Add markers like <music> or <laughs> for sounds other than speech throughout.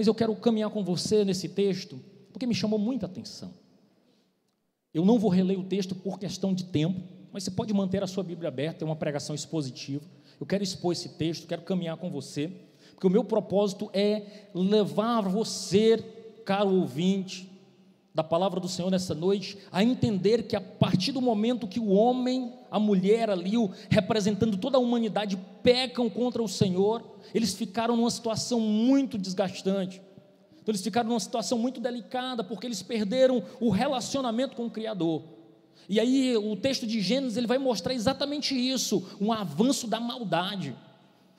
Mas eu quero caminhar com você nesse texto, porque me chamou muita atenção. Eu não vou reler o texto por questão de tempo, mas você pode manter a sua Bíblia aberta, é uma pregação expositiva. Eu quero expor esse texto, quero caminhar com você, porque o meu propósito é levar você, caro ouvinte, da palavra do Senhor nessa noite, a entender que a partir do momento que o homem, a mulher ali, representando toda a humanidade, pecam contra o Senhor, eles ficaram numa situação muito desgastante. Então eles ficaram numa situação muito delicada, porque eles perderam o relacionamento com o Criador. E aí o texto de Gênesis ele vai mostrar exatamente isso, um avanço da maldade.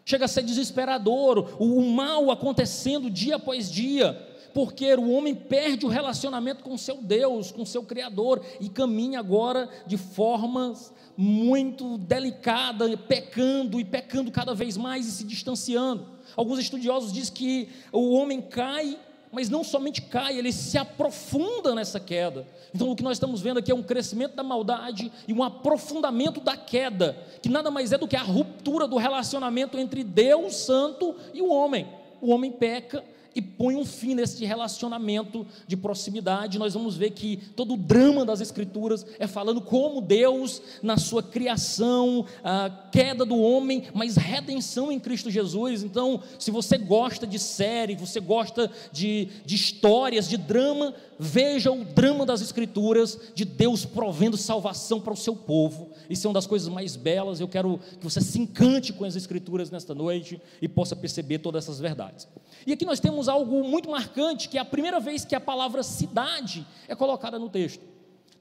Chega a ser desesperador, o, o mal acontecendo dia após dia, porque o homem perde o relacionamento com seu Deus, com seu Criador, e caminha agora de formas muito delicada, pecando e pecando cada vez mais e se distanciando. Alguns estudiosos dizem que o homem cai mas não somente cai, ele se aprofunda nessa queda. Então, o que nós estamos vendo aqui é um crescimento da maldade e um aprofundamento da queda, que nada mais é do que a ruptura do relacionamento entre Deus Santo e o homem. O homem peca e põe um fim nesse relacionamento de proximidade. Nós vamos ver que todo o drama das Escrituras é falando como Deus, na sua criação, a queda do homem, mas redenção em Cristo Jesus. Então, se você gosta de série, você gosta de, de histórias, de drama, veja o drama das Escrituras de Deus provendo salvação para o seu povo. Isso é uma das coisas mais belas. Eu quero que você se encante com as Escrituras nesta noite e possa perceber todas essas verdades. E aqui nós temos algo muito marcante, que é a primeira vez que a palavra cidade é colocada no texto.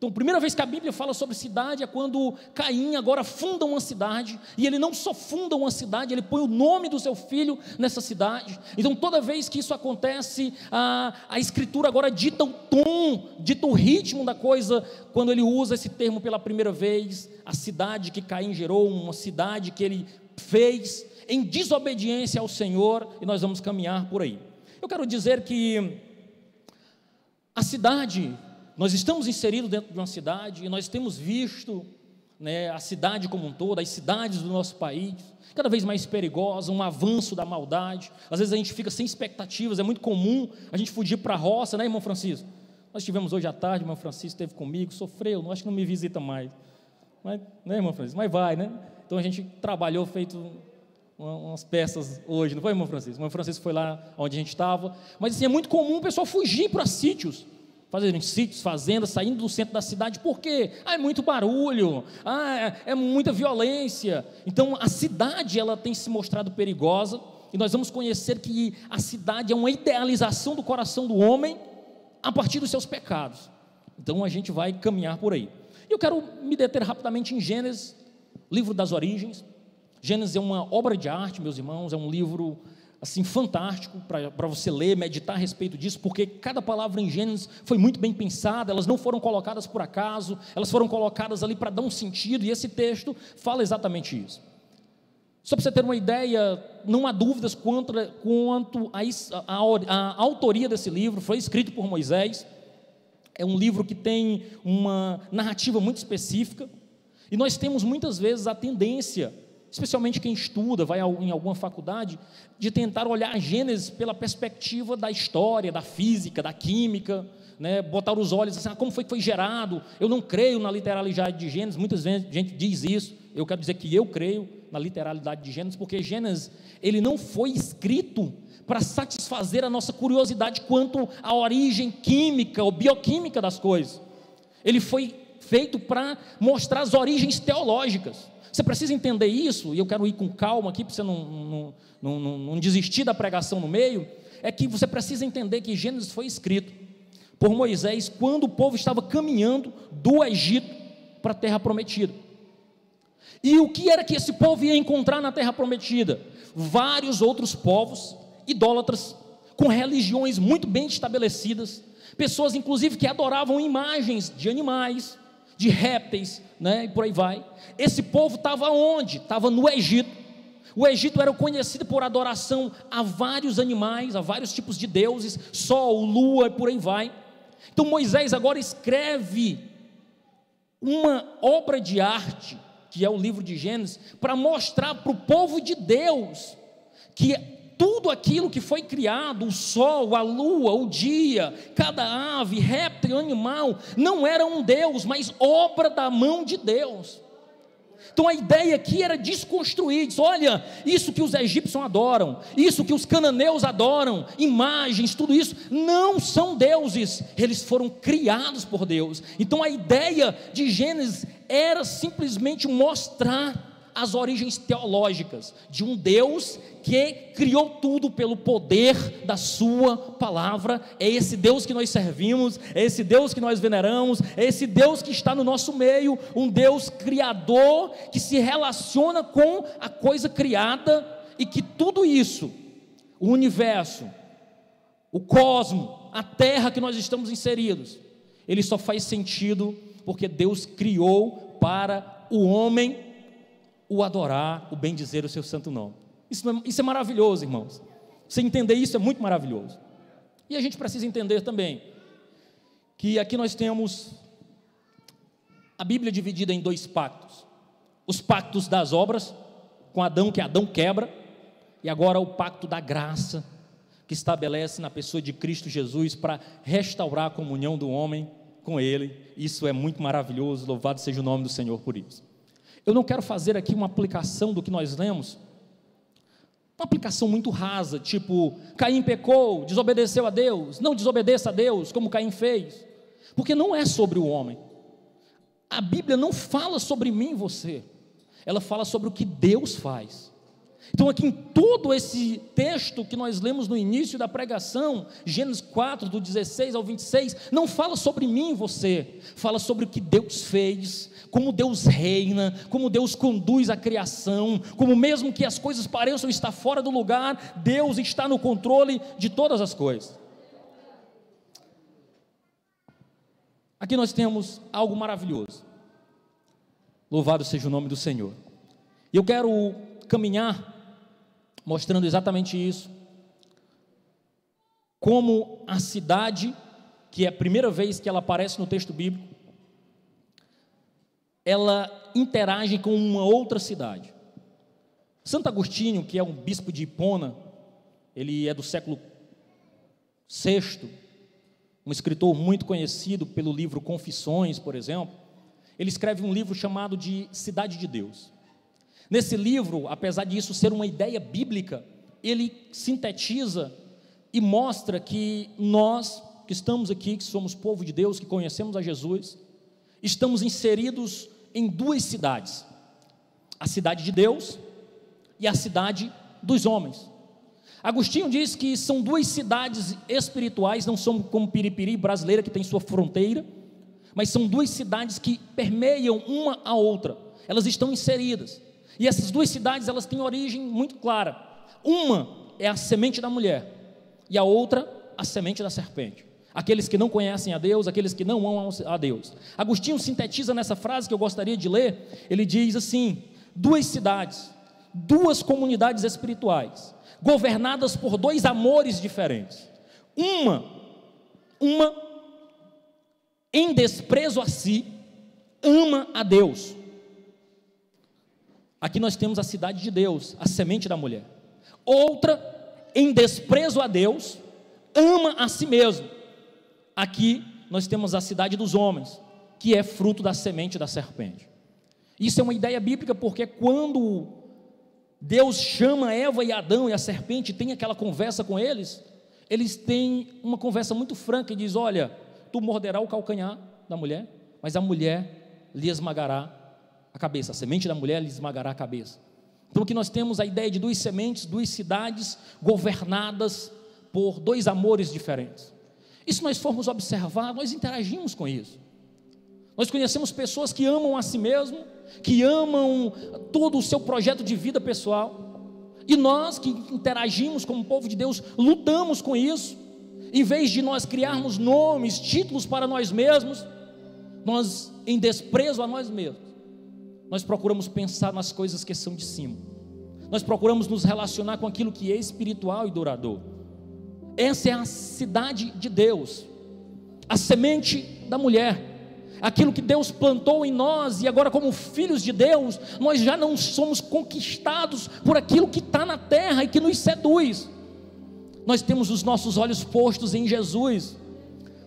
Então, a primeira vez que a Bíblia fala sobre cidade é quando Caim agora funda uma cidade, e ele não só funda uma cidade, ele põe o nome do seu filho nessa cidade. Então, toda vez que isso acontece, a, a Escritura agora dita o tom, dita o ritmo da coisa, quando ele usa esse termo pela primeira vez, a cidade que Caim gerou, uma cidade que ele fez, em desobediência ao Senhor, e nós vamos caminhar por aí. Eu quero dizer que a cidade, nós estamos inseridos dentro de uma cidade, e nós temos visto né, a cidade como um todo, as cidades do nosso país, cada vez mais perigosa, um avanço da maldade. Às vezes a gente fica sem expectativas, é muito comum a gente fugir para a roça, né, irmão Francisco? Nós tivemos hoje à tarde, irmão Francisco esteve comigo, sofreu, não acho que não me visita mais. Mas, né, irmão Francisco? Mas vai, né? Então a gente trabalhou feito umas peças hoje, não foi, irmão Francisco? O irmão Francisco foi lá onde a gente estava. Mas assim, é muito comum o pessoal fugir para sítios, fazendo sítios, fazendas, saindo do centro da cidade, por quê? Ah, é muito barulho, ah, é, é muita violência. Então a cidade ela tem se mostrado perigosa, e nós vamos conhecer que a cidade é uma idealização do coração do homem a partir dos seus pecados. Então a gente vai caminhar por aí. Eu quero me deter rapidamente em Gênesis, livro das origens. Gênesis é uma obra de arte, meus irmãos, é um livro assim fantástico para você ler, meditar a respeito disso, porque cada palavra em Gênesis foi muito bem pensada, elas não foram colocadas por acaso, elas foram colocadas ali para dar um sentido, e esse texto fala exatamente isso. Só para você ter uma ideia, não há dúvidas quanto, quanto a, a, a autoria desse livro, foi escrito por Moisés, é um livro que tem uma narrativa muito específica, e nós temos muitas vezes a tendência especialmente quem estuda, vai em alguma faculdade, de tentar olhar a Gênesis pela perspectiva da história, da física, da química, né, botar os olhos assim, ah, como foi que foi gerado? Eu não creio na literalidade de Gênesis, muitas vezes a gente diz isso, eu quero dizer que eu creio na literalidade de Gênesis, porque Gênesis, ele não foi escrito para satisfazer a nossa curiosidade quanto à origem química ou bioquímica das coisas. Ele foi feito para mostrar as origens teológicas. Você precisa entender isso, e eu quero ir com calma aqui para você não, não, não, não, desistir da pregação no meio. É que você precisa entender que Gênesis foi escrito por Moisés quando o povo estava caminhando do Egito para a terra prometida. E o que era que esse povo ia encontrar na terra prometida? Vários outros povos idólatras, com religiões muito bem estabelecidas, pessoas inclusive que adoravam imagens de animais, de répteis, né, e por aí vai. Esse povo estava onde? Estava no Egito. O Egito era conhecido por adoração a vários animais, a vários tipos de deuses, sol, lua e por aí vai. Então Moisés agora escreve uma obra de arte, que é o livro de Gênesis, para mostrar para o povo de Deus que tudo aquilo que foi criado, o sol, a lua, o dia, cada ave, réptil, animal, não era um Deus, mas obra da mão de Deus. Então a ideia aqui era desconstruir, diz, olha, isso que os egípcios adoram, isso que os cananeus adoram, imagens, tudo isso, não são deuses, eles foram criados por Deus. Então a ideia de Gênesis era simplesmente mostrar as origens teológicas de um Deus que criou tudo pelo poder da Sua palavra. É esse Deus que nós servimos, é esse Deus que nós veneramos, é esse Deus que está no nosso meio, um Deus criador que se relaciona com a coisa criada e que tudo isso, o universo, o cosmo, a terra que nós estamos inseridos, ele só faz sentido porque Deus criou para o homem o adorar, o bendizer o seu santo nome. Isso é, isso é maravilhoso, irmãos. Você entender isso é muito maravilhoso. E a gente precisa entender também que aqui nós temos a Bíblia dividida em dois pactos: os pactos das obras, com Adão, que Adão quebra, e agora o pacto da graça, que estabelece na pessoa de Cristo Jesus para restaurar a comunhão do homem com Ele. Isso é muito maravilhoso, louvado seja o nome do Senhor por isso. Eu não quero fazer aqui uma aplicação do que nós lemos, uma aplicação muito rasa, tipo, Caim pecou, desobedeceu a Deus, não desobedeça a Deus, como Caim fez, porque não é sobre o homem. A Bíblia não fala sobre mim e você, ela fala sobre o que Deus faz. Então, aqui em todo esse texto que nós lemos no início da pregação, Gênesis 4, do 16 ao 26, não fala sobre mim você, fala sobre o que Deus fez, como Deus reina, como Deus conduz a criação, como mesmo que as coisas pareçam estar fora do lugar, Deus está no controle de todas as coisas. Aqui nós temos algo maravilhoso. Louvado seja o nome do Senhor. Eu quero caminhar mostrando exatamente isso. Como a cidade, que é a primeira vez que ela aparece no texto bíblico, ela interage com uma outra cidade. Santo Agostinho, que é um bispo de Hipona, ele é do século VI, um escritor muito conhecido pelo livro Confissões, por exemplo. Ele escreve um livro chamado de Cidade de Deus. Nesse livro, apesar disso ser uma ideia bíblica, ele sintetiza e mostra que nós que estamos aqui, que somos povo de Deus, que conhecemos a Jesus, estamos inseridos em duas cidades: a cidade de Deus e a cidade dos homens. Agostinho diz que são duas cidades espirituais, não são como Piripiri brasileira que tem sua fronteira, mas são duas cidades que permeiam uma a outra. Elas estão inseridas. E essas duas cidades, elas têm origem muito clara. Uma é a semente da mulher e a outra a semente da serpente. Aqueles que não conhecem a Deus, aqueles que não amam a Deus. Agostinho sintetiza nessa frase que eu gostaria de ler, ele diz assim: duas cidades, duas comunidades espirituais, governadas por dois amores diferentes. Uma, uma em desprezo a si, ama a Deus Aqui nós temos a cidade de Deus, a semente da mulher. Outra, em desprezo a Deus, ama a si mesmo. Aqui nós temos a cidade dos homens, que é fruto da semente da serpente. Isso é uma ideia bíblica porque quando Deus chama Eva e Adão e a serpente tem aquela conversa com eles, eles têm uma conversa muito franca e diz: "Olha, tu morderá o calcanhar da mulher, mas a mulher lhe esmagará a cabeça, a semente da mulher lhe esmagará a cabeça. Então aqui nós temos a ideia de duas sementes, duas cidades governadas por dois amores diferentes. E se nós formos observar, nós interagimos com isso. Nós conhecemos pessoas que amam a si mesmo, que amam todo o seu projeto de vida pessoal. E nós que interagimos como povo de Deus, lutamos com isso. Em vez de nós criarmos nomes, títulos para nós mesmos, nós, em desprezo a nós mesmos, nós procuramos pensar nas coisas que são de cima. Nós procuramos nos relacionar com aquilo que é espiritual e duradouro. Essa é a cidade de Deus, a semente da mulher. aquilo que Deus plantou em nós, e agora, como filhos de Deus, nós já não somos conquistados por aquilo que está na terra e que nos seduz. Nós temos os nossos olhos postos em Jesus,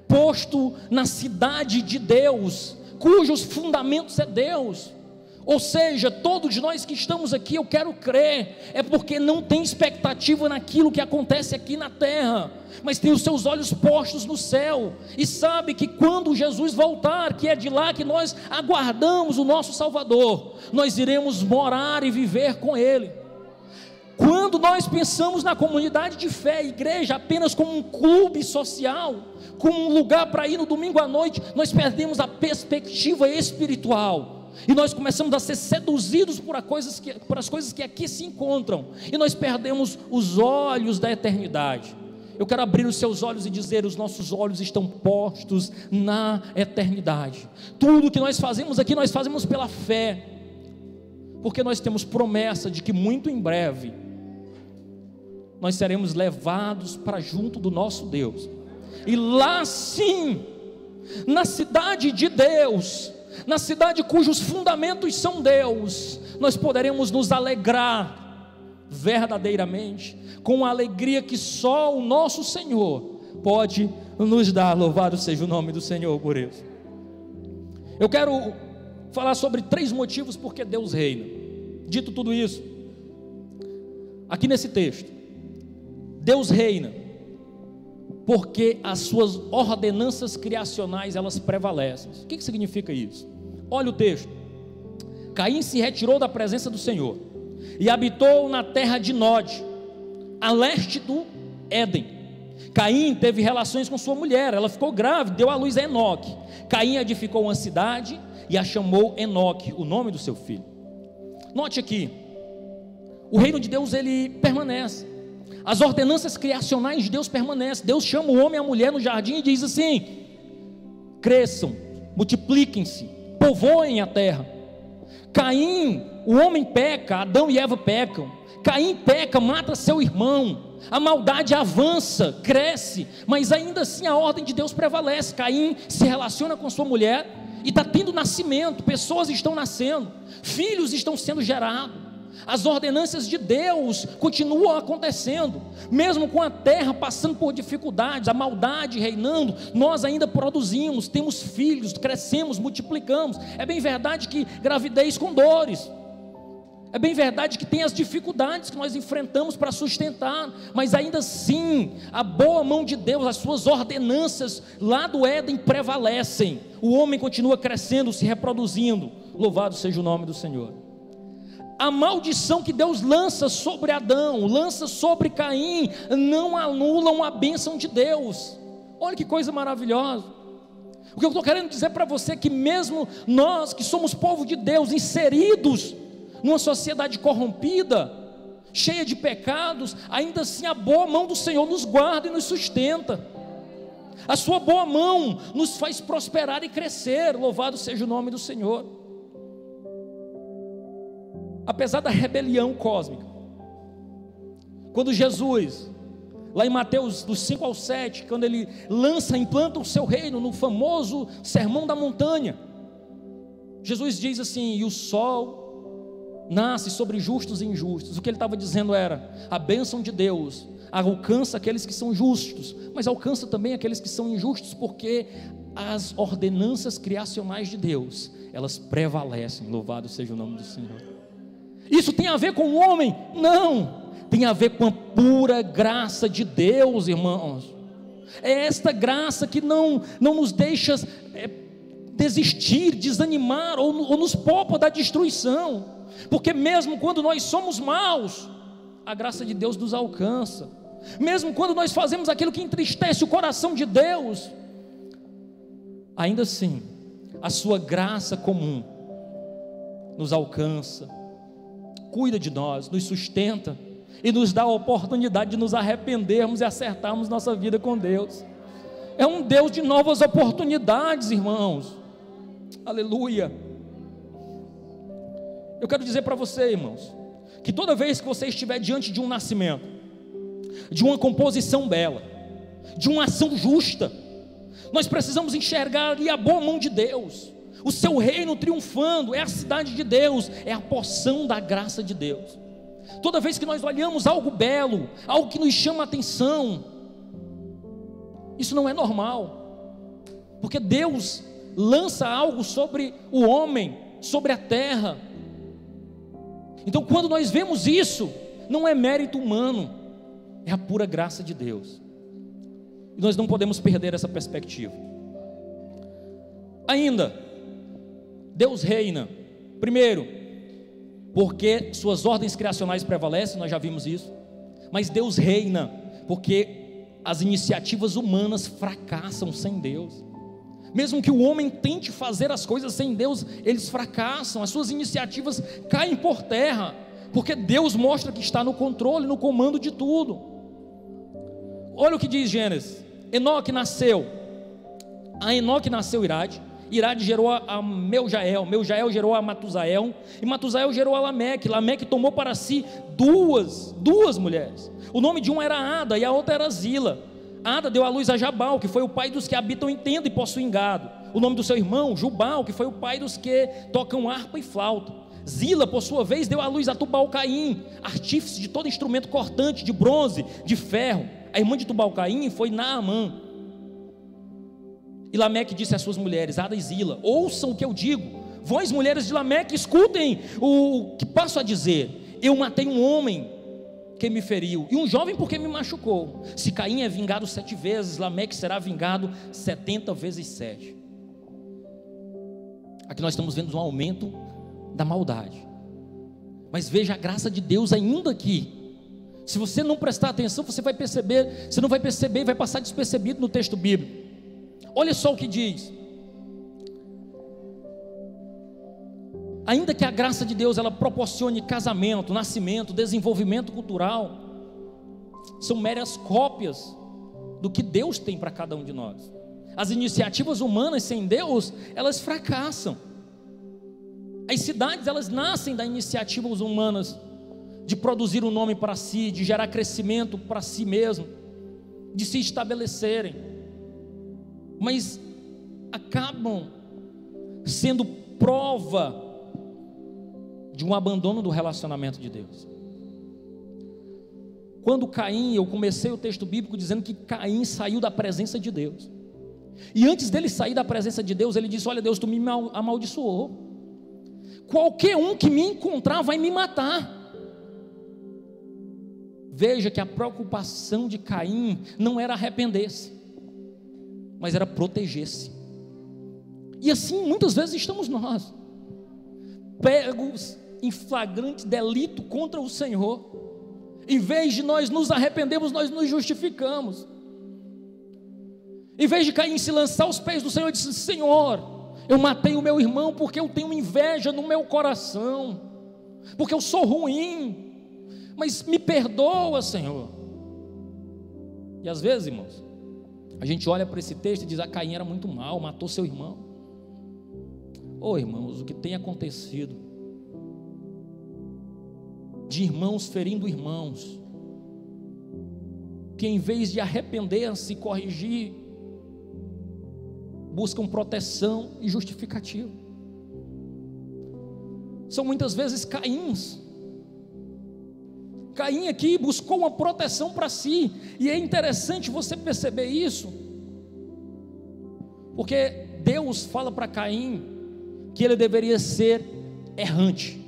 posto na cidade de Deus, cujos fundamentos é Deus. Ou seja, todos nós que estamos aqui, eu quero crer, é porque não tem expectativa naquilo que acontece aqui na terra, mas tem os seus olhos postos no céu, e sabe que quando Jesus voltar, que é de lá que nós aguardamos o nosso Salvador, nós iremos morar e viver com Ele. Quando nós pensamos na comunidade de fé, igreja, apenas como um clube social, como um lugar para ir no domingo à noite, nós perdemos a perspectiva espiritual e nós começamos a ser seduzidos por, coisas que, por as coisas que aqui se encontram, e nós perdemos os olhos da eternidade. Eu quero abrir os seus olhos e dizer: os nossos olhos estão postos na eternidade. Tudo que nós fazemos aqui, nós fazemos pela fé, porque nós temos promessa de que muito em breve nós seremos levados para junto do nosso Deus, e lá sim, na cidade de Deus, na cidade cujos fundamentos são Deus, nós poderemos nos alegrar verdadeiramente, com a alegria que só o nosso Senhor pode nos dar. Louvado seja o nome do Senhor por isso. Eu quero falar sobre três motivos porque Deus reina. Dito tudo isso, aqui nesse texto, Deus reina porque as suas ordenanças criacionais elas prevalecem. O que, que significa isso? Olha o texto. Caim se retirou da presença do Senhor e habitou na terra de Nod, a leste do Éden. Caim teve relações com sua mulher, ela ficou grávida, deu à luz a Enoque. Caim edificou uma cidade e a chamou Enoque, o nome do seu filho. Note aqui, o reino de Deus ele permanece. As ordenanças criacionais de Deus permanecem. Deus chama o homem e a mulher no jardim e diz assim: cresçam, multipliquem-se, povoem a terra. Caim, o homem peca, Adão e Eva pecam. Caim peca, mata seu irmão. A maldade avança, cresce, mas ainda assim a ordem de Deus prevalece. Caim se relaciona com sua mulher e está tendo nascimento, pessoas estão nascendo, filhos estão sendo gerados. As ordenanças de Deus continuam acontecendo, mesmo com a terra passando por dificuldades, a maldade reinando, nós ainda produzimos, temos filhos, crescemos, multiplicamos. É bem verdade que gravidez com dores, é bem verdade que tem as dificuldades que nós enfrentamos para sustentar, mas ainda assim, a boa mão de Deus, as suas ordenanças lá do Éden prevalecem. O homem continua crescendo, se reproduzindo. Louvado seja o nome do Senhor a maldição que Deus lança sobre Adão, lança sobre Caim, não anulam a bênção de Deus. Olha que coisa maravilhosa. O que eu estou querendo dizer para você é que, mesmo nós que somos povo de Deus, inseridos numa sociedade corrompida, cheia de pecados, ainda assim a boa mão do Senhor nos guarda e nos sustenta. A sua boa mão nos faz prosperar e crescer. Louvado seja o nome do Senhor apesar da rebelião cósmica, quando Jesus, lá em Mateus dos 5 ao 7, quando ele lança, implanta o seu reino no famoso sermão da montanha, Jesus diz assim: e o sol nasce sobre justos e injustos. O que ele estava dizendo era: a bênção de Deus alcança aqueles que são justos, mas alcança também aqueles que são injustos, porque as ordenanças criacionais de Deus, elas prevalecem. Louvado seja o nome do Senhor. Isso tem a ver com o homem? Não, tem a ver com a pura graça de Deus, irmãos. É esta graça que não, não nos deixa é, desistir, desanimar ou, ou nos poupa da destruição, porque mesmo quando nós somos maus, a graça de Deus nos alcança, mesmo quando nós fazemos aquilo que entristece o coração de Deus, ainda assim, a Sua graça comum nos alcança cuida de nós, nos sustenta e nos dá a oportunidade de nos arrependermos e acertarmos nossa vida com Deus. É um Deus de novas oportunidades, irmãos. Aleluia. Eu quero dizer para você, irmãos, que toda vez que você estiver diante de um nascimento, de uma composição bela, de uma ação justa, Nós precisamos enxergar ali a boa mão de Deus, o seu reino triunfando, é a cidade de Deus, é a porção da graça de Deus. Toda vez que nós olhamos algo belo, algo que nos chama a atenção, isso não é normal, porque Deus lança algo sobre o homem, sobre a terra. Então, quando nós vemos isso, não é mérito humano, é a pura graça de Deus. E nós não podemos perder essa perspectiva. Ainda, Deus reina, primeiro, porque suas ordens criacionais prevalecem, nós já vimos isso, mas Deus reina, porque as iniciativas humanas fracassam sem Deus. Mesmo que o homem tente fazer as coisas sem Deus, eles fracassam, as suas iniciativas caem por terra, porque Deus mostra que está no controle, no comando de tudo. Olha o que diz Gênesis: Enoque nasceu, a Enoque nasceu Irade, Irade gerou a Meujael, Meujael gerou a Matusael, e Matusael gerou a Lameque. Lameque tomou para si duas, duas mulheres. O nome de uma era Ada e a outra era Zila. Ada deu à luz a Jabal, que foi o pai dos que habitam em tenda e possuem gado. O nome do seu irmão, Jubal, que foi o pai dos que tocam harpa e flauta. Zila, por sua vez, deu à luz a Tubal-Caim, artífice de todo instrumento cortante, de bronze, de ferro. A irmã de Tubal-Caim foi Naamã. E Lameque disse às suas mulheres, Ada e Zila: Ouçam o que eu digo. Vós, mulheres de Lameque, escutem o que passo a dizer. Eu matei um homem porque me feriu, e um jovem porque me machucou. Se Caim é vingado sete vezes, Lameque será vingado setenta vezes sete. Aqui nós estamos vendo um aumento da maldade. Mas veja a graça de Deus ainda aqui. Se você não prestar atenção, você vai perceber, você não vai perceber vai passar despercebido no texto bíblico. Olha só o que diz. Ainda que a graça de Deus ela proporcione casamento, nascimento, desenvolvimento cultural, são meras cópias do que Deus tem para cada um de nós. As iniciativas humanas sem Deus, elas fracassam. As cidades, elas nascem da iniciativas humanas de produzir um nome para si, de gerar crescimento para si mesmo, de se estabelecerem. Mas acabam sendo prova de um abandono do relacionamento de Deus. Quando Caim, eu comecei o texto bíblico dizendo que Caim saiu da presença de Deus. E antes dele sair da presença de Deus, ele disse: Olha, Deus, tu me amaldiçoou. Qualquer um que me encontrar vai me matar. Veja que a preocupação de Caim não era arrepender-se, mas era proteger-se. E assim muitas vezes estamos nós, pegos em flagrante delito contra o Senhor. Em vez de nós nos arrependermos, nós nos justificamos. Em vez de cair em se lançar aos pés do Senhor, disse: Senhor, eu matei o meu irmão porque eu tenho inveja no meu coração, porque eu sou ruim, mas me perdoa, Senhor. E às vezes, irmãos, a gente olha para esse texto e diz: a ah, Caim era muito mal, matou seu irmão. Oh, irmãos, o que tem acontecido de irmãos ferindo irmãos, que em vez de arrepender-se corrigir, buscam proteção e justificativa. São muitas vezes Caíns. Caim aqui buscou uma proteção para si, e é interessante você perceber isso, porque Deus fala para Caim que ele deveria ser errante.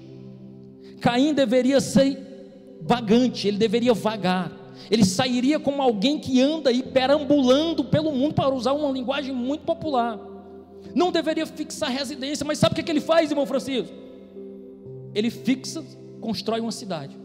Caim deveria ser vagante, ele deveria vagar. Ele sairia como alguém que anda aí perambulando pelo mundo, para usar uma linguagem muito popular. Não deveria fixar residência, mas sabe o que, ele faz, irmão Francisco? Ele fixa, constrói uma cidade.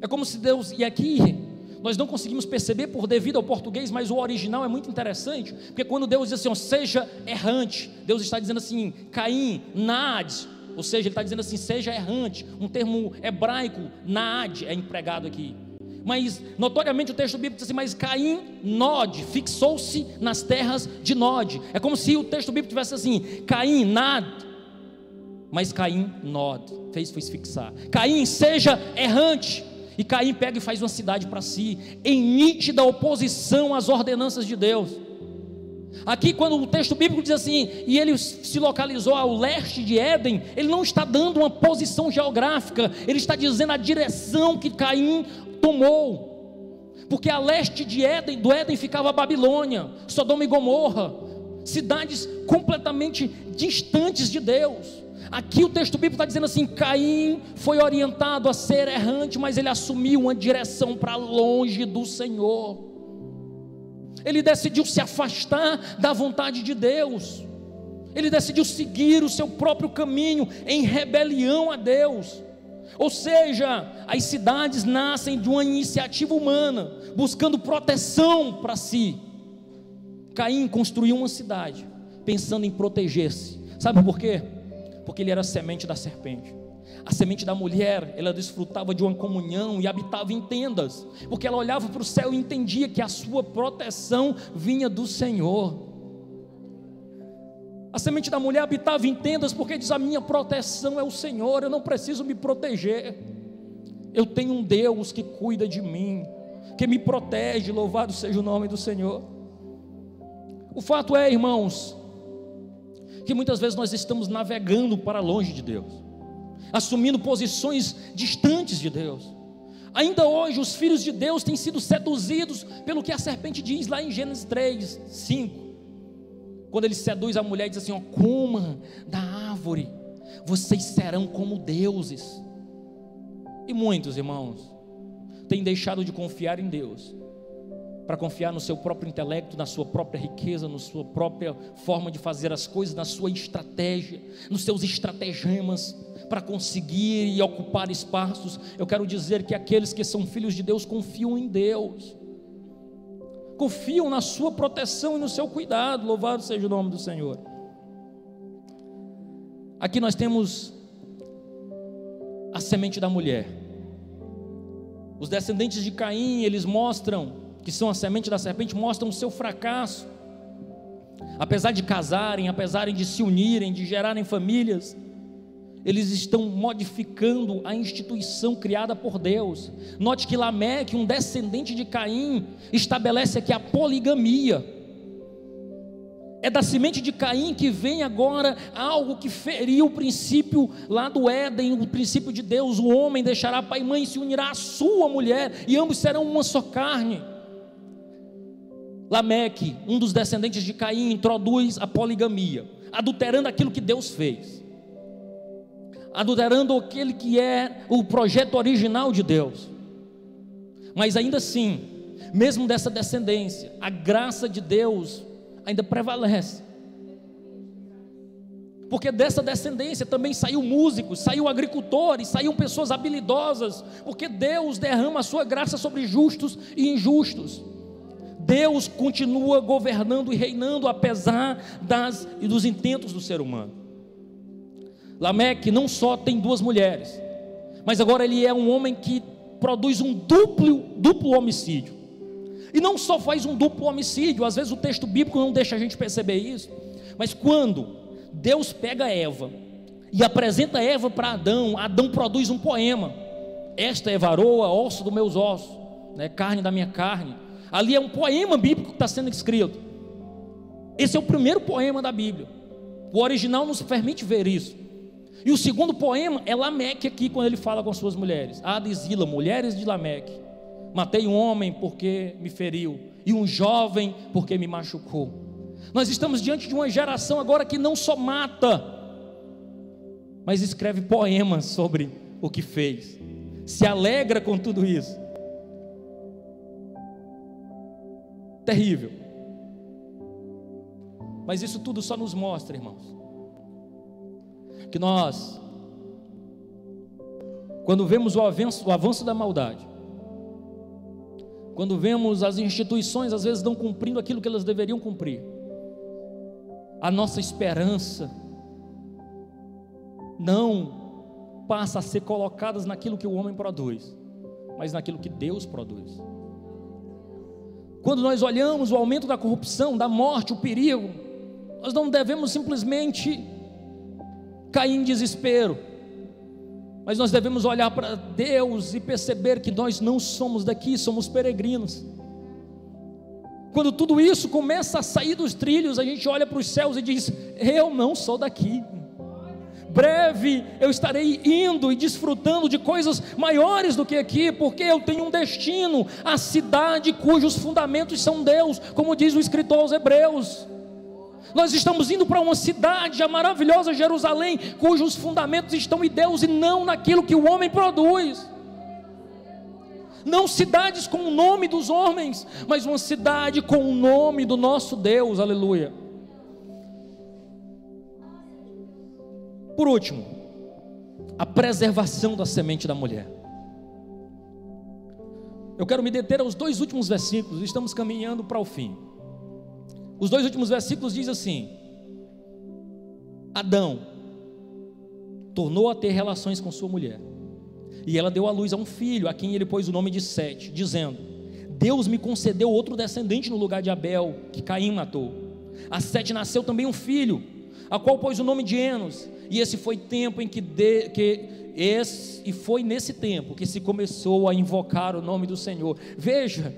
É como se Deus, e aqui nós não conseguimos perceber por devido ao português, mas o original é muito interessante, porque quando Deus diz assim, ó, seja errante, Deus está dizendo assim, Caim, Nad, ou seja, ele está dizendo assim: seja errante. Um termo hebraico, naad, é empregado aqui. Mas, notoriamente, o texto bíblico diz assim: Mas Caim, Nod, fixou-se nas terras de Nod. É como se o texto bíblico tivesse assim: Caim, Nad, mas Caim, Nod, fez, fez fixar. Caim, seja errante. E Caim pega e faz uma cidade para si, em nítida oposição às ordenanças de Deus. Aqui, quando o texto bíblico diz assim, e ele se localizou ao leste de Éden, ele não está dando uma posição geográfica, ele está dizendo a direção que Caim tomou. Porque a leste de Éden, do Éden ficava a Babilônia, Sodoma e Gomorra, cidades completamente distantes de Deus. Aqui o texto bíblico está dizendo assim: Caim foi orientado a ser errante, mas ele assumiu uma direção para longe do Senhor. Ele decidiu se afastar da vontade de Deus. Ele decidiu seguir o seu próprio caminho em rebelião a Deus. Ou seja, as cidades nascem de uma iniciativa humana, buscando proteção para si. Caim construiu uma cidade, pensando em proteger-se. Sabe por quê? Porque ele era semente da serpente. A semente da mulher, ela desfrutava de uma comunhão e habitava em tendas, porque ela olhava para o céu e entendia que a sua proteção vinha do Senhor. A semente da mulher habitava em tendas porque diz: A minha proteção é o Senhor, eu não preciso me proteger. Eu tenho um Deus que cuida de mim, que me protege, louvado seja o nome do Senhor. O fato é, irmãos, que muitas vezes nós estamos navegando para longe de Deus, assumindo posições distantes de Deus. Ainda hoje, os filhos de Deus têm sido seduzidos pelo que a serpente diz lá em Gênesis 3, 5. Quando ele seduz a mulher e diz assim: ó, coma da árvore, vocês serão como deuses. E muitos irmãos têm deixado de confiar em Deus para confiar no seu próprio intelecto, na sua própria riqueza, na sua própria forma de fazer as coisas, na sua estratégia, nos seus estratagemas para conseguir e ocupar espaços. Eu quero dizer que aqueles que são filhos de Deus confiam em Deus. Confiam na sua proteção e no seu cuidado. Louvado seja o nome do Senhor. Aqui nós temos a semente da mulher. Os descendentes de Caim, eles mostram que são a semente da serpente, mostram o seu fracasso. Apesar de casarem, apesar de se unirem, de gerarem famílias, eles estão modificando a instituição criada por Deus. Note que Lameque, um descendente de Caim, estabelece aqui a poligamia. É da semente de Caim que vem agora algo que feriu o princípio lá do Éden, o princípio de Deus: o homem deixará pai e mãe e se unirá à sua mulher, e ambos serão uma só carne. Lameque, um dos descendentes de Caim, introduz a poligamia, adulterando aquilo que Deus fez, adulterando aquele que é o projeto original de Deus. Mas ainda assim, mesmo dessa descendência, a graça de Deus ainda prevalece. Porque dessa descendência também saiu músicos, saiu agricultores, saíram pessoas habilidosas, porque Deus derrama a sua graça sobre justos e injustos. Deus continua governando e reinando apesar das e dos intentos do ser humano. Lameque não só tem duas mulheres, mas agora ele é um homem que produz um duplo, duplo homicídio. E não só faz um duplo homicídio, às vezes o texto bíblico não deixa a gente perceber isso, mas quando Deus pega Eva e apresenta Eva para Adão, Adão produz um poema. Esta é varoa, osso dos meus ossos, né, carne da minha carne Ali é um poema bíblico que está sendo escrito. Esse é o primeiro poema da Bíblia. O original nos permite ver isso. E o segundo poema é Lameque aqui, quando ele fala com as suas mulheres. Ada e mulheres de Lameque. Matei um homem porque me feriu, e um jovem porque me machucou. Nós estamos diante de uma geração agora que não só mata, mas escreve poemas sobre o que fez. Se alegra com tudo isso. Terrível. Mas isso tudo só nos mostra, irmãos, que nós, quando vemos o avanço, o avanço da maldade, quando vemos as instituições às vezes não cumprindo aquilo que elas deveriam cumprir, a nossa esperança não passa a ser colocadas naquilo que o homem produz, mas naquilo que Deus produz. Quando nós olhamos o aumento da corrupção, da morte, o perigo, nós não devemos simplesmente cair em desespero. Mas nós devemos olhar para Deus e perceber que nós não somos daqui, somos peregrinos. Quando tudo isso começa a sair dos trilhos, a gente olha para os céus e diz: Eu não sou daqui. Breve eu estarei indo e desfrutando de coisas maiores do que aqui, porque eu tenho um destino, a cidade cujos fundamentos são Deus, como diz o escritor aos Hebreus. Nós estamos indo para uma cidade, a maravilhosa Jerusalém, cujos fundamentos estão em Deus e não naquilo que o homem produz. Não cidades com o nome dos homens, mas uma cidade com o nome do nosso Deus, aleluia. Por último, a preservação da semente da mulher. Eu quero me deter aos dois últimos versículos, estamos caminhando para o fim. Os dois últimos versículos diz assim: Adão tornou a ter relações com sua mulher, e ela deu à luz a um filho, a quem ele pôs o nome de Sete, dizendo: Deus me concedeu outro descendente no lugar de Abel, que Caim matou. A Sete nasceu também um filho, a qual pôs o nome de Enos, e esse foi tempo em que, de, que esse, e foi nesse tempo que se começou a invocar o nome do Senhor. Veja,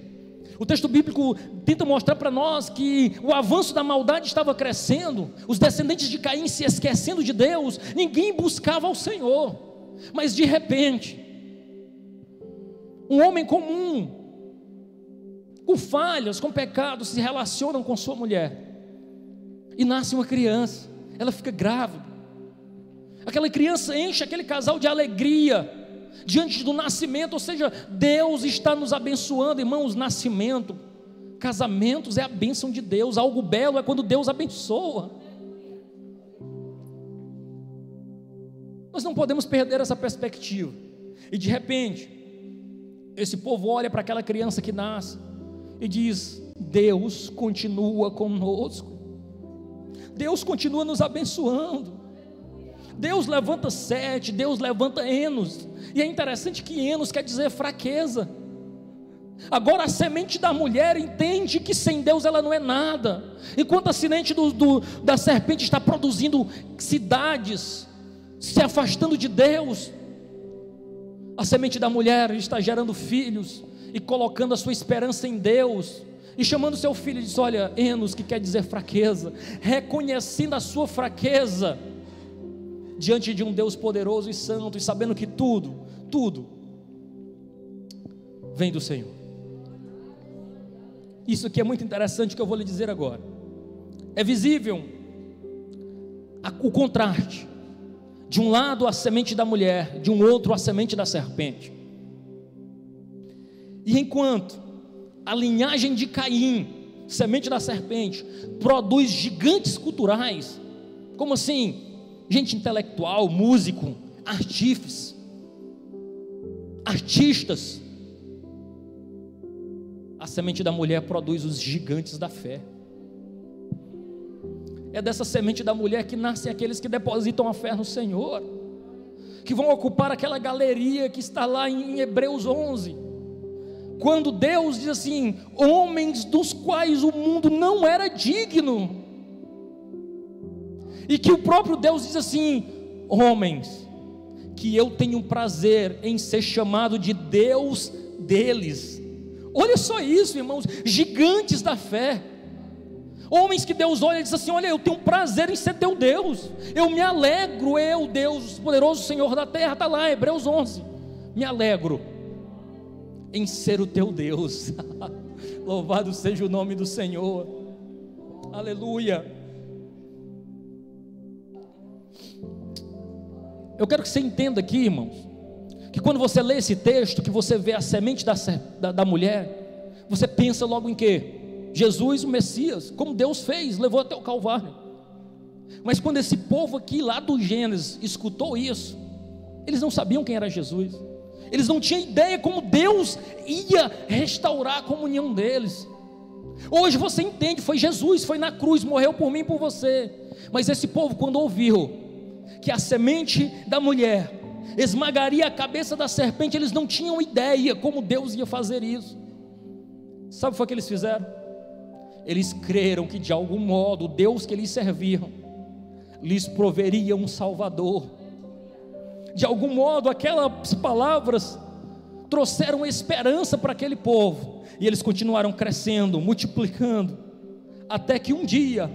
o texto bíblico tenta mostrar para nós que o avanço da maldade estava crescendo, os descendentes de Caim se esquecendo de Deus, ninguém buscava ao Senhor, mas de repente, um homem comum, com falhas, com pecados, se relacionam com sua mulher, e nasce uma criança, ela fica grávida, aquela criança enche aquele casal de alegria, diante do nascimento, ou seja, Deus está nos abençoando, irmãos, nascimento, casamentos é a bênção de Deus, algo belo é quando Deus abençoa. Nós não podemos perder essa perspectiva. E de repente, esse povo olha para aquela criança que nasce e diz: Deus continua conosco, Deus continua nos abençoando. Deus levanta sete, Deus levanta Enos, e é interessante que Enos quer dizer fraqueza. Agora a semente da mulher entende que sem Deus ela não é nada. Enquanto a semente do, do, da serpente está produzindo cidades, se afastando de Deus, a semente da mulher está gerando filhos e colocando a sua esperança em Deus. E chamando seu filho diz: Olha, Enos, que quer dizer fraqueza, reconhecendo a sua fraqueza diante de um Deus poderoso e santo e sabendo que tudo, tudo vem do Senhor. Isso aqui é muito interessante que eu vou lhe dizer agora. É visível o contraste. De um lado a semente da mulher, de um outro a semente da serpente. E enquanto a linhagem de Caim, semente da serpente, produz gigantes culturais, como assim? Gente intelectual, músico, artífice, artistas. A semente da mulher produz os gigantes da fé. É dessa semente da mulher que nascem aqueles que depositam a fé no Senhor, que vão ocupar aquela galeria que está lá em Hebreus 11. Quando Deus diz assim: homens dos quais o mundo não era digno, e que o próprio Deus diz assim: homens, que eu tenho prazer em ser chamado de Deus deles. Olha só isso, irmãos, gigantes da fé. Homens que Deus olha e diz assim: Olha, eu tenho prazer em ser teu Deus, eu me alegro, eu, Deus, poderoso Senhor da terra, está lá, Hebreus 11. Me alegro em ser o teu Deus. <laughs> Louvado seja o nome do Senhor, aleluia. Eu quero que você entenda aqui, irmãos, que quando você lê esse texto, que você vê a semente da, da, da mulher, você pensa logo em quê? Jesus, o Messias, como Deus fez, levou até o Calvário. Mas quando esse povo aqui, lá do Gênesis, escutou isso, eles não sabiam quem era Jesus, eles não tinham ideia como Deus ia restaurar a comunhão deles. Hoje você entende, foi Jesus, foi na cruz, morreu por mim e por você. Mas esse povo, quando ouviu que a semente da mulher esmagaria a cabeça da serpente, eles não tinham ideia como Deus ia fazer isso. Sabe o que eles fizeram? Eles creram que de algum modo o Deus que eles serviam lhes proveria um Salvador. De algum modo, aquelas palavras trouxeram esperança para aquele povo, e eles continuaram crescendo, multiplicando, até que um dia,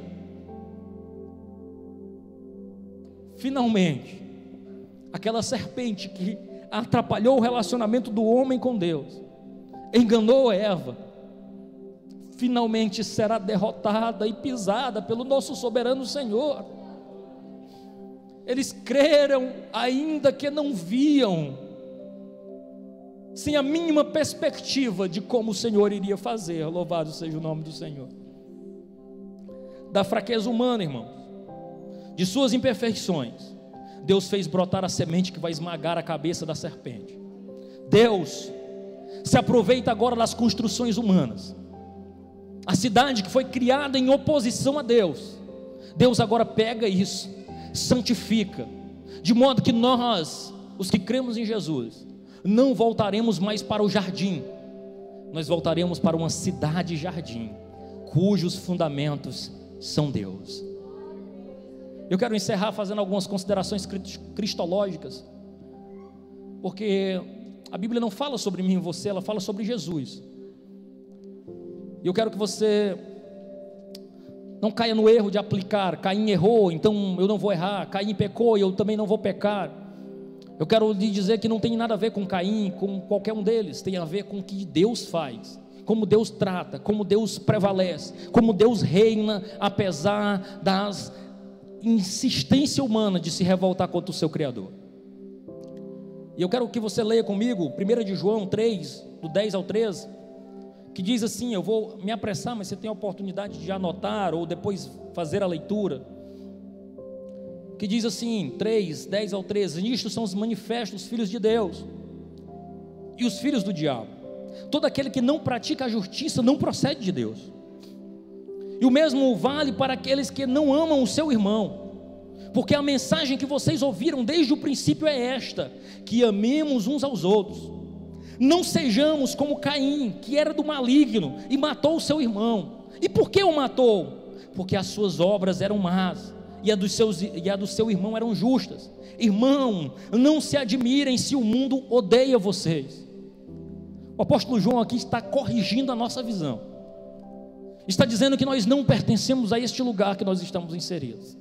finalmente, aquela serpente que atrapalhou o relacionamento do homem com Deus, enganou Eva, finalmente será derrotada e pisada pelo nosso soberano Senhor. Eles creram, ainda que não viam, sem a mínima perspectiva de como o Senhor iria fazer. Louvado seja o nome do Senhor. Da fraqueza humana, irmãos, de suas imperfeições, Deus fez brotar a semente que vai esmagar a cabeça da serpente. Deus se aproveita agora das construções humanas. A cidade que foi criada em oposição a Deus. Deus agora pega isso, santifica, de modo que nós, os que cremos em Jesus, não voltaremos mais para o jardim, nós voltaremos para uma cidade-jardim, cujos fundamentos são Deus. Eu quero encerrar fazendo algumas considerações cristológicas, porque a Bíblia não fala sobre mim e você, ela fala sobre Jesus. E eu quero que você não caia no erro de aplicar. Caim errou, então eu não vou errar. Caim pecou eu também não vou pecar. Eu quero lhe dizer que não tem nada a ver com Caim, com qualquer um deles, tem a ver com o que Deus faz, como Deus trata, como Deus prevalece, como Deus reina, apesar das insistência humana de se revoltar contra o seu Criador. E eu quero que você leia comigo 1 de João 3, do 10 ao 13, que diz assim: eu vou me apressar, mas você tem a oportunidade de anotar ou depois fazer a leitura. Que diz assim, 3, 10 ao 13: Nisto são os manifestos filhos de Deus e os filhos do diabo. Todo aquele que não pratica a justiça não procede de Deus e o mesmo vale para aqueles que não amam o seu irmão. Porque a mensagem que vocês ouviram desde o princípio é esta: que amemos uns aos outros. Não sejamos como Caim, que era do maligno e matou o seu irmão. E por que o matou? Porque as suas obras eram más e a, dos seus, e a do seu irmão eram justas. Irmão, não se admirem se o mundo odeia vocês. O apóstolo João aqui está corrigindo a nossa visão está dizendo que nós não pertencemos a este lugar que nós estamos inseridos.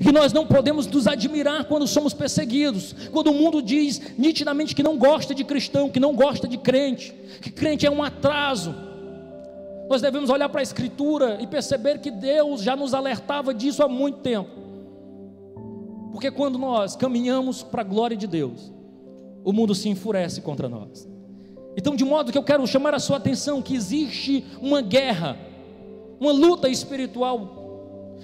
Que nós não podemos nos admirar quando somos perseguidos, quando o mundo diz nitidamente que não gosta de cristão, que não gosta de crente, que crente é um atraso. Nós devemos olhar para a Escritura e perceber que Deus já nos alertava disso há muito tempo. Porque quando nós caminhamos para a glória de Deus, o mundo se enfurece contra nós. Então, de modo que eu quero chamar a sua atenção que existe uma guerra uma luta espiritual.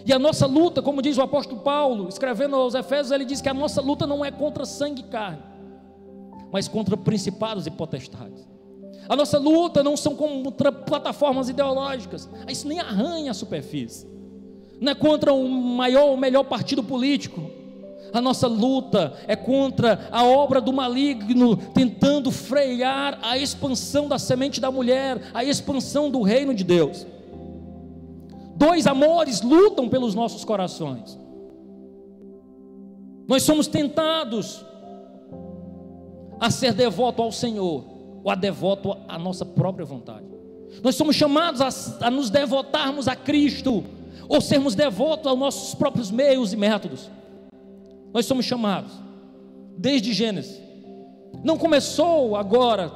E a nossa luta, como diz o apóstolo Paulo, escrevendo aos Efésios, ele diz que a nossa luta não é contra sangue e carne, mas contra principados e potestades. A nossa luta não são contra plataformas ideológicas, isso nem arranha a superfície. Não é contra o maior ou melhor partido político. A nossa luta é contra a obra do maligno, tentando frear a expansão da semente da mulher, a expansão do reino de Deus. Dois amores lutam pelos nossos corações. Nós somos tentados a ser devoto ao Senhor, ou a devoto à nossa própria vontade. Nós somos chamados a, a nos devotarmos a Cristo, ou sermos devotos aos nossos próprios meios e métodos. Nós somos chamados, desde Gênesis. Não começou agora,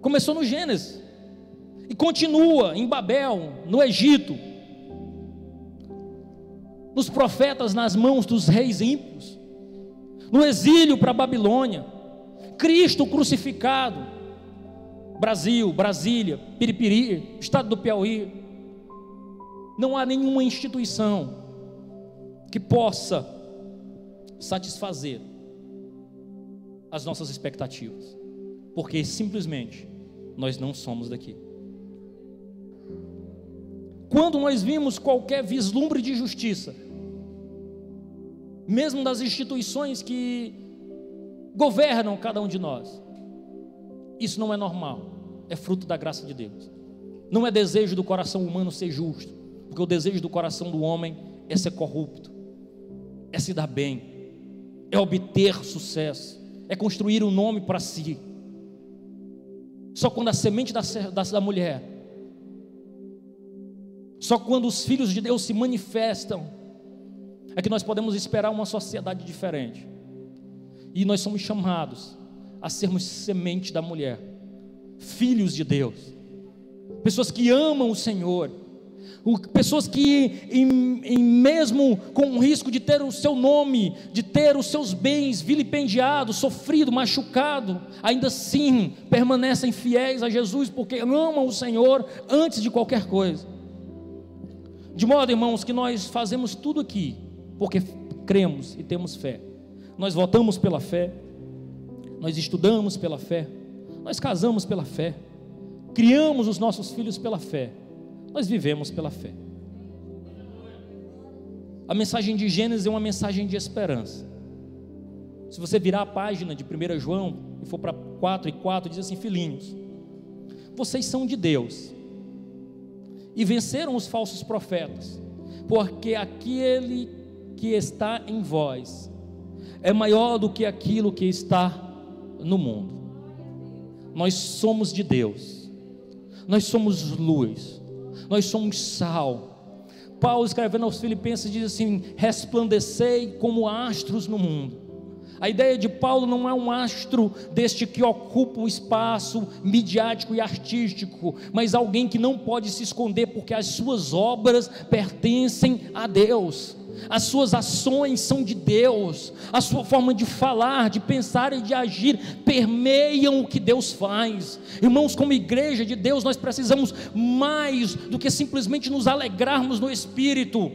começou no Gênesis. E continua em Babel, no Egito, nos profetas nas mãos dos reis ímpios, no exílio para Babilônia, Cristo crucificado, Brasil, Brasília, Piripiri, estado do Piauí. Não há nenhuma instituição que possa satisfazer as nossas expectativas, porque simplesmente nós não somos daqui. Quando nós vimos qualquer vislumbre de justiça, mesmo das instituições que governam cada um de nós, isso não é normal, é fruto da graça de Deus. Não é desejo do coração humano ser justo, porque o desejo do coração do homem é ser corrupto, é se dar bem, é obter sucesso, é construir um nome para si. Só quando a semente da, da, da mulher, só quando os filhos de Deus se manifestam, é que nós podemos esperar uma sociedade diferente. E nós somos chamados a sermos semente da mulher, filhos de Deus, pessoas que amam o Senhor, pessoas que, em, em mesmo com o risco de ter o seu nome, de ter os seus bens vilipendiados, sofrido, machucado, ainda assim permanecem fiéis a Jesus, porque amam o Senhor antes de qualquer coisa. De modo, irmãos, que nós fazemos tudo aqui, porque cremos e temos fé. Nós votamos pela fé, nós estudamos pela fé, nós casamos pela fé, criamos os nossos filhos pela fé, nós vivemos pela fé. A mensagem de Gênesis é uma mensagem de esperança. Se você virar a página de 1 João e for para 4 e 4, diz assim: Filhinhos, vocês são de Deus e venceram os falsos profetas, porque aquele que está em vós é maior do que aquilo que está no mundo. Nós somos de Deus, nós somos luz, nós somos sal. Paulo escrevendo aos Filipenses diz assim: resplandecei como astros no mundo. A ideia de Paulo não é um astro deste que ocupa o espaço midiático e artístico, mas alguém que não pode se esconder porque as suas obras pertencem a Deus as suas ações são de Deus, a sua forma de falar, de pensar e de agir permeiam o que Deus faz. Irmãos, como igreja de Deus, nós precisamos mais do que simplesmente nos alegrarmos no espírito.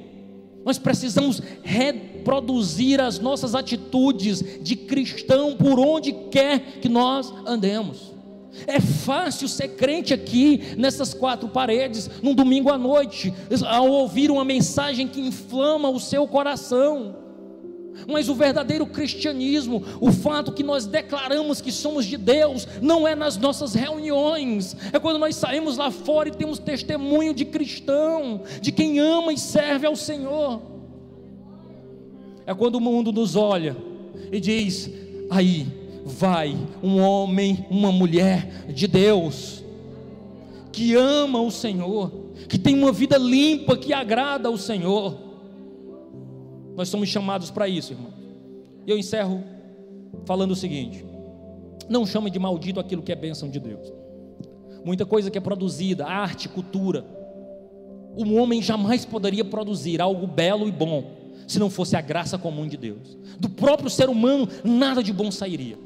Nós precisamos reproduzir as nossas atitudes de cristão por onde quer que nós andemos. É fácil ser crente aqui, nessas quatro paredes, num domingo à noite, ao ouvir uma mensagem que inflama o seu coração. Mas o verdadeiro cristianismo, o fato que nós declaramos que somos de Deus, não é nas nossas reuniões, é quando nós saímos lá fora e temos testemunho de cristão, de quem ama e serve ao Senhor. É quando o mundo nos olha e diz: aí, vai um homem, uma mulher de Deus, que ama o Senhor, que tem uma vida limpa, que agrada ao Senhor. Nós somos chamados para isso, irmão. E eu encerro falando o seguinte: não chame de maldito aquilo que é bênção de Deus. Muita coisa que é produzida, arte, cultura, um homem jamais poderia produzir algo belo e bom se não fosse a graça comum de Deus. Do próprio ser humano, nada de bom sairia.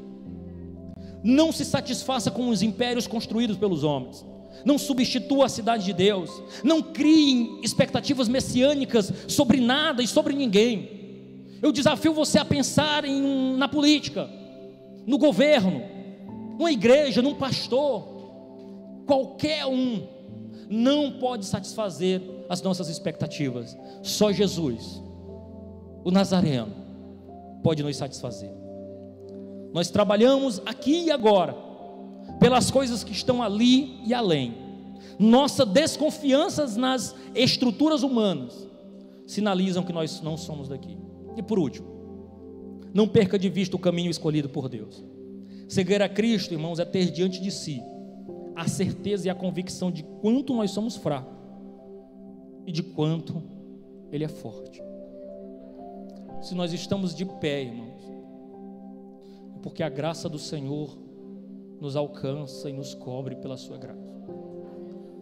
Não se satisfaça com os impérios construídos pelos homens. Não substitua a cidade de Deus. Não criem expectativas messiânicas sobre nada e sobre ninguém. Eu desafio você a pensar em, na política, no governo, numa igreja, num pastor. Qualquer um não pode satisfazer as nossas expectativas. Só Jesus, o Nazareno, pode nos satisfazer. Nós trabalhamos aqui e agora, pelas coisas que estão ali e além. Nossa desconfiança nas estruturas humanas sinalizam que nós não somos daqui. E por último, não perca de vista o caminho escolhido por Deus. Seguir a Cristo, irmãos, é ter diante de si a certeza e a convicção de quanto nós somos fracos e de quanto Ele é forte. Se nós estamos de pé, irmão, porque a graça do Senhor nos alcança e nos cobre pela sua graça.